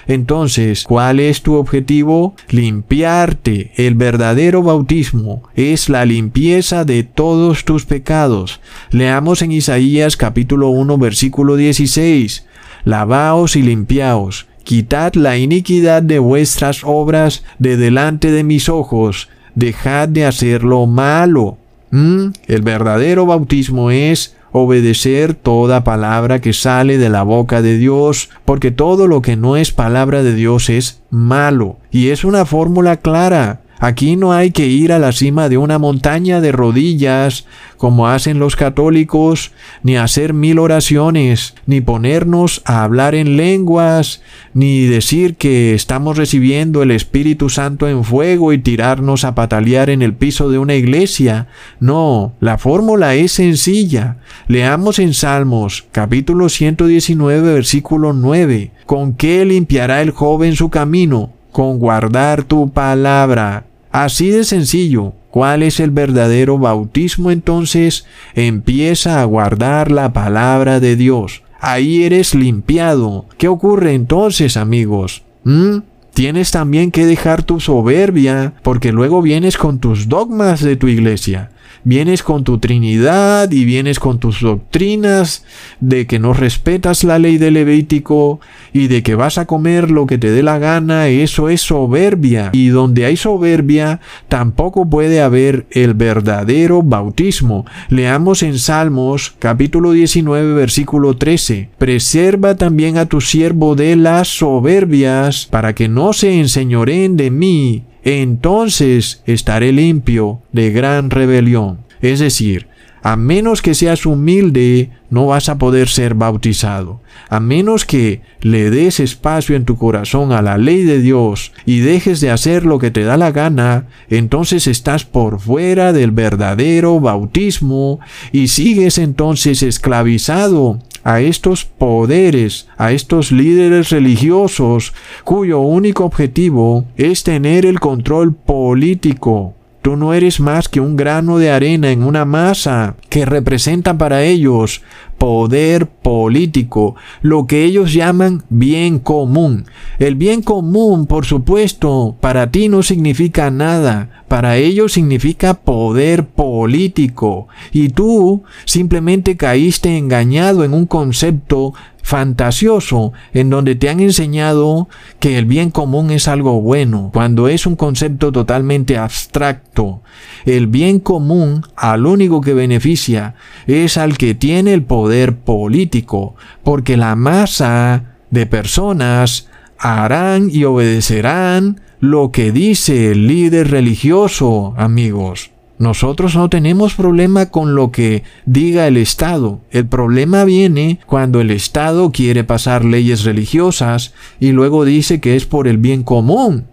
[SPEAKER 2] Entonces, ¿cuál es tu objetivo? Limpiarte. El verdadero bautismo es la limpieza de todos tus pecados. Leamos en Isaías capítulo 1 versículo 16. Lavaos y limpiaos. Quitad la iniquidad de vuestras obras de delante de mis ojos. Dejad de hacer lo malo. ¿Mm? El verdadero bautismo es obedecer toda palabra que sale de la boca de Dios, porque todo lo que no es palabra de Dios es malo. Y es una fórmula clara. Aquí no hay que ir a la cima de una montaña de rodillas, como hacen los católicos, ni hacer mil oraciones, ni ponernos a hablar en lenguas, ni decir que estamos recibiendo el Espíritu Santo en fuego y tirarnos a patalear en el piso de una iglesia. No, la fórmula es sencilla. Leamos en Salmos, capítulo 119, versículo 9. ¿Con qué limpiará el joven su camino? Con guardar tu palabra. Así de sencillo. ¿Cuál es el verdadero bautismo entonces? Empieza a guardar la palabra de Dios. Ahí eres limpiado. ¿Qué ocurre entonces, amigos? ¿Mm? Tienes también que dejar tu soberbia, porque luego vienes con tus dogmas de tu iglesia vienes con tu Trinidad y vienes con tus doctrinas de que no respetas la ley de Levítico y de que vas a comer lo que te dé la gana, eso es soberbia. Y donde hay soberbia, tampoco puede haber el verdadero bautismo. Leamos en Salmos capítulo 19 versículo 13. Preserva también a tu siervo de las soberbias, para que no se enseñoreen de mí entonces estaré limpio de gran rebelión. Es decir, a menos que seas humilde, no vas a poder ser bautizado. A menos que le des espacio en tu corazón a la ley de Dios y dejes de hacer lo que te da la gana, entonces estás por fuera del verdadero bautismo y sigues entonces esclavizado a estos poderes, a estos líderes religiosos, cuyo único objetivo es tener el control político. Tú no eres más que un grano de arena en una masa que representa para ellos poder político, lo que ellos llaman bien común. El bien común, por supuesto, para ti no significa nada, para ellos significa poder político, y tú simplemente caíste engañado en un concepto fantasioso en donde te han enseñado que el bien común es algo bueno, cuando es un concepto totalmente abstracto. El bien común al único que beneficia es al que tiene el poder político, porque la masa de personas harán y obedecerán lo que dice el líder religioso, amigos. Nosotros no tenemos problema con lo que diga el Estado. El problema viene cuando el Estado quiere pasar leyes religiosas y luego dice que es por el bien común.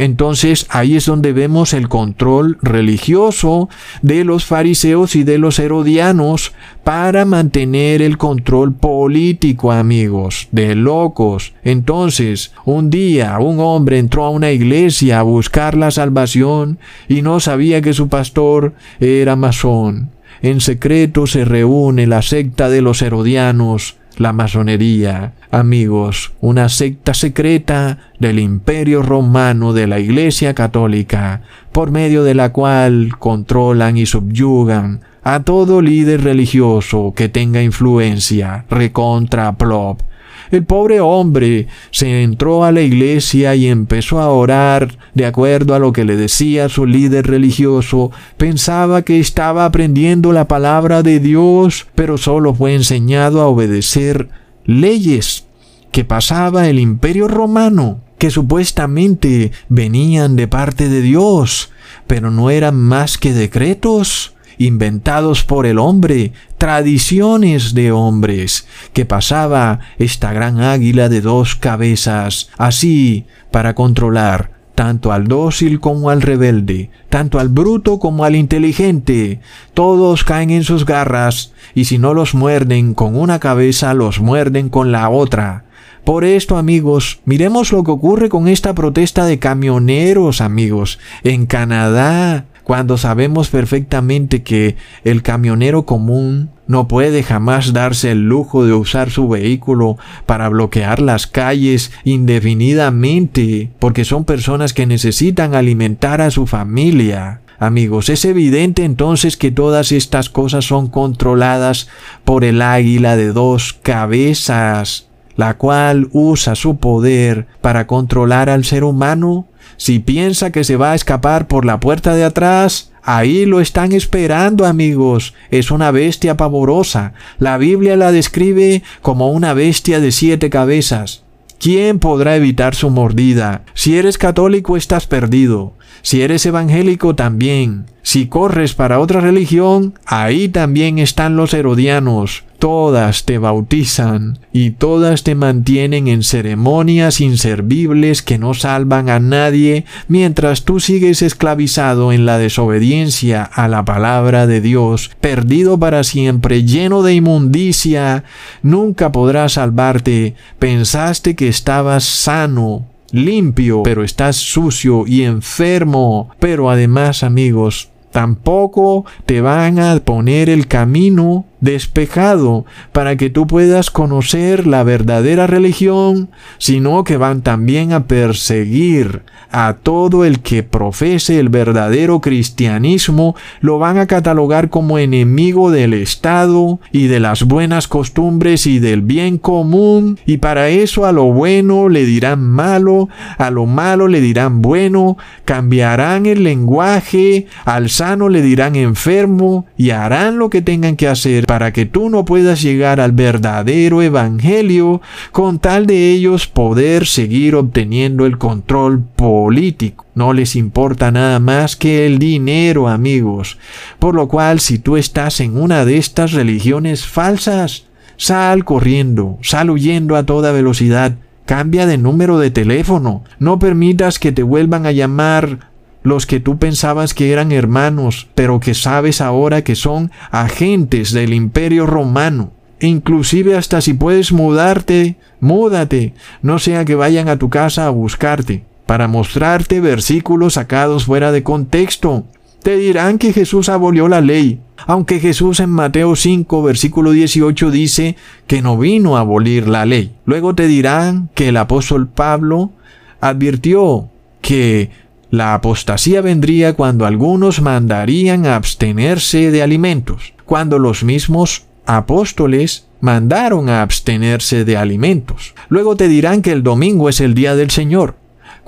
[SPEAKER 2] Entonces ahí es donde vemos el control religioso de los fariseos y de los herodianos para mantener el control político, amigos, de locos. Entonces, un día un hombre entró a una iglesia a buscar la salvación y no sabía que su pastor era masón. En secreto se reúne la secta de los herodianos la masonería, amigos, una secta secreta del imperio romano de la Iglesia Católica, por medio de la cual controlan y subyugan a todo líder religioso que tenga influencia, recontra plop, el pobre hombre se entró a la iglesia y empezó a orar de acuerdo a lo que le decía su líder religioso. Pensaba que estaba aprendiendo la palabra de Dios, pero solo fue enseñado a obedecer leyes que pasaba el imperio romano, que supuestamente venían de parte de Dios, pero no eran más que decretos inventados por el hombre, tradiciones de hombres, que pasaba esta gran águila de dos cabezas, así para controlar tanto al dócil como al rebelde, tanto al bruto como al inteligente. Todos caen en sus garras, y si no los muerden con una cabeza, los muerden con la otra. Por esto, amigos, miremos lo que ocurre con esta protesta de camioneros, amigos, en Canadá cuando sabemos perfectamente que el camionero común no puede jamás darse el lujo de usar su vehículo para bloquear las calles indefinidamente, porque son personas que necesitan alimentar a su familia. Amigos, es evidente entonces que todas estas cosas son controladas por el águila de dos cabezas, la cual usa su poder para controlar al ser humano si piensa que se va a escapar por la puerta de atrás, ahí lo están esperando, amigos. Es una bestia pavorosa. La Biblia la describe como una bestia de siete cabezas. ¿Quién podrá evitar su mordida? Si eres católico estás perdido. Si eres evangélico también. Si corres para otra religión, ahí también están los herodianos todas te bautizan y todas te mantienen en ceremonias inservibles que no salvan a nadie mientras tú sigues esclavizado en la desobediencia a la palabra de Dios, perdido para siempre, lleno de inmundicia, nunca podrás salvarte. Pensaste que estabas sano, limpio, pero estás sucio y enfermo. Pero además, amigos, tampoco te van a poner el camino despejado para que tú puedas conocer la verdadera religión, sino que van también a perseguir a todo el que profese el verdadero cristianismo, lo van a catalogar como enemigo del Estado y de las buenas costumbres y del bien común, y para eso a lo bueno le dirán malo, a lo malo le dirán bueno, cambiarán el lenguaje, al sano le dirán enfermo, y harán lo que tengan que hacer para que tú no puedas llegar al verdadero evangelio con tal de ellos poder seguir obteniendo el control político. No les importa nada más que el dinero, amigos. Por lo cual, si tú estás en una de estas religiones falsas, sal corriendo, sal huyendo a toda velocidad, cambia de número de teléfono, no permitas que te vuelvan a llamar los que tú pensabas que eran hermanos, pero que sabes ahora que son agentes del imperio romano. Inclusive hasta si puedes mudarte, múdate, no sea que vayan a tu casa a buscarte, para mostrarte versículos sacados fuera de contexto. Te dirán que Jesús abolió la ley, aunque Jesús en Mateo 5, versículo 18 dice que no vino a abolir la ley. Luego te dirán que el apóstol Pablo advirtió que la apostasía vendría cuando algunos mandarían a abstenerse de alimentos, cuando los mismos apóstoles mandaron a abstenerse de alimentos. Luego te dirán que el domingo es el día del Señor,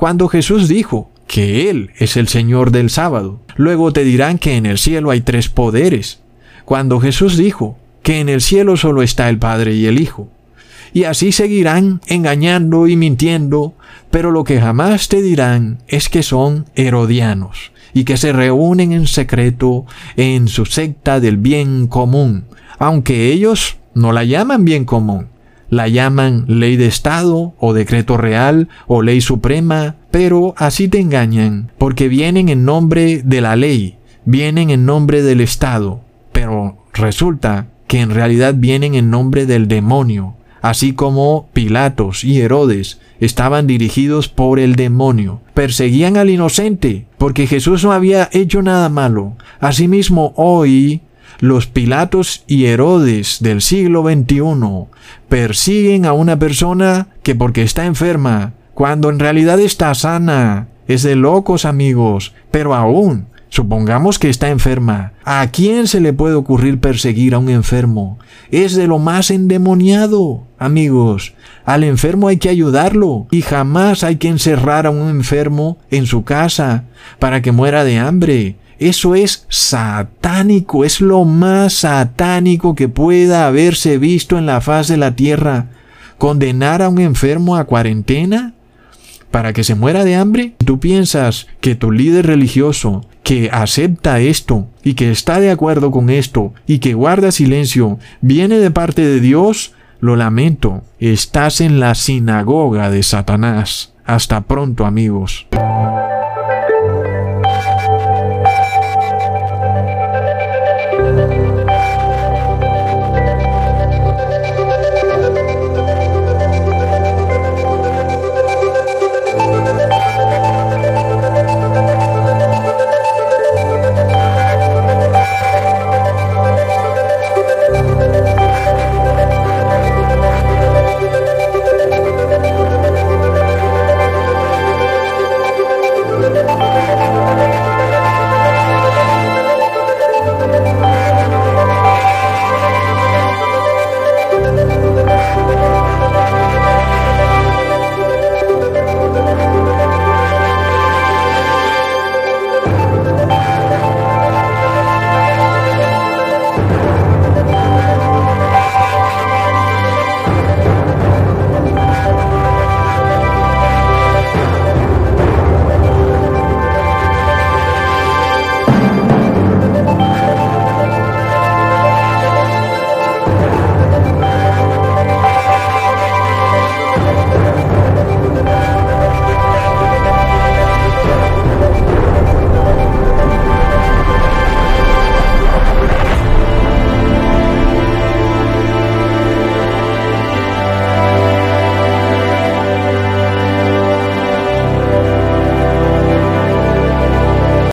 [SPEAKER 2] cuando Jesús dijo que Él es el Señor del sábado. Luego te dirán que en el cielo hay tres poderes, cuando Jesús dijo que en el cielo solo está el Padre y el Hijo y así seguirán engañando y mintiendo, pero lo que jamás te dirán es que son herodianos y que se reúnen en secreto en su secta del bien común, aunque ellos no la llaman bien común, la llaman ley de Estado o decreto real o ley suprema, Pero así te engañan, porque vienen en nombre de la ley, vienen en nombre del Estado, pero resulta que en realidad vienen en nombre del demonio, así como Pilatos y Herodes estaban dirigidos por el demonio. Perseguían al inocente, porque Jesús no había hecho nada malo. Asimismo, hoy los Pilatos y Herodes del siglo XXI persiguen a una persona que porque está enferma, cuando en realidad está sana. Es de locos amigos, pero aún Supongamos que está enferma. ¿A quién se le puede ocurrir perseguir a un enfermo? Es de lo más endemoniado, amigos. Al enfermo hay que ayudarlo y jamás hay que encerrar a un enfermo en su casa para que muera de hambre. Eso es satánico, es lo más satánico que pueda haberse visto en la faz de la tierra. ¿Condenar a un enfermo a cuarentena? para que se muera de hambre? ¿Tú piensas que tu líder religioso que acepta esto y que está de acuerdo con esto y que guarda silencio viene de parte de Dios? Lo lamento, estás en la sinagoga de Satanás. Hasta pronto amigos.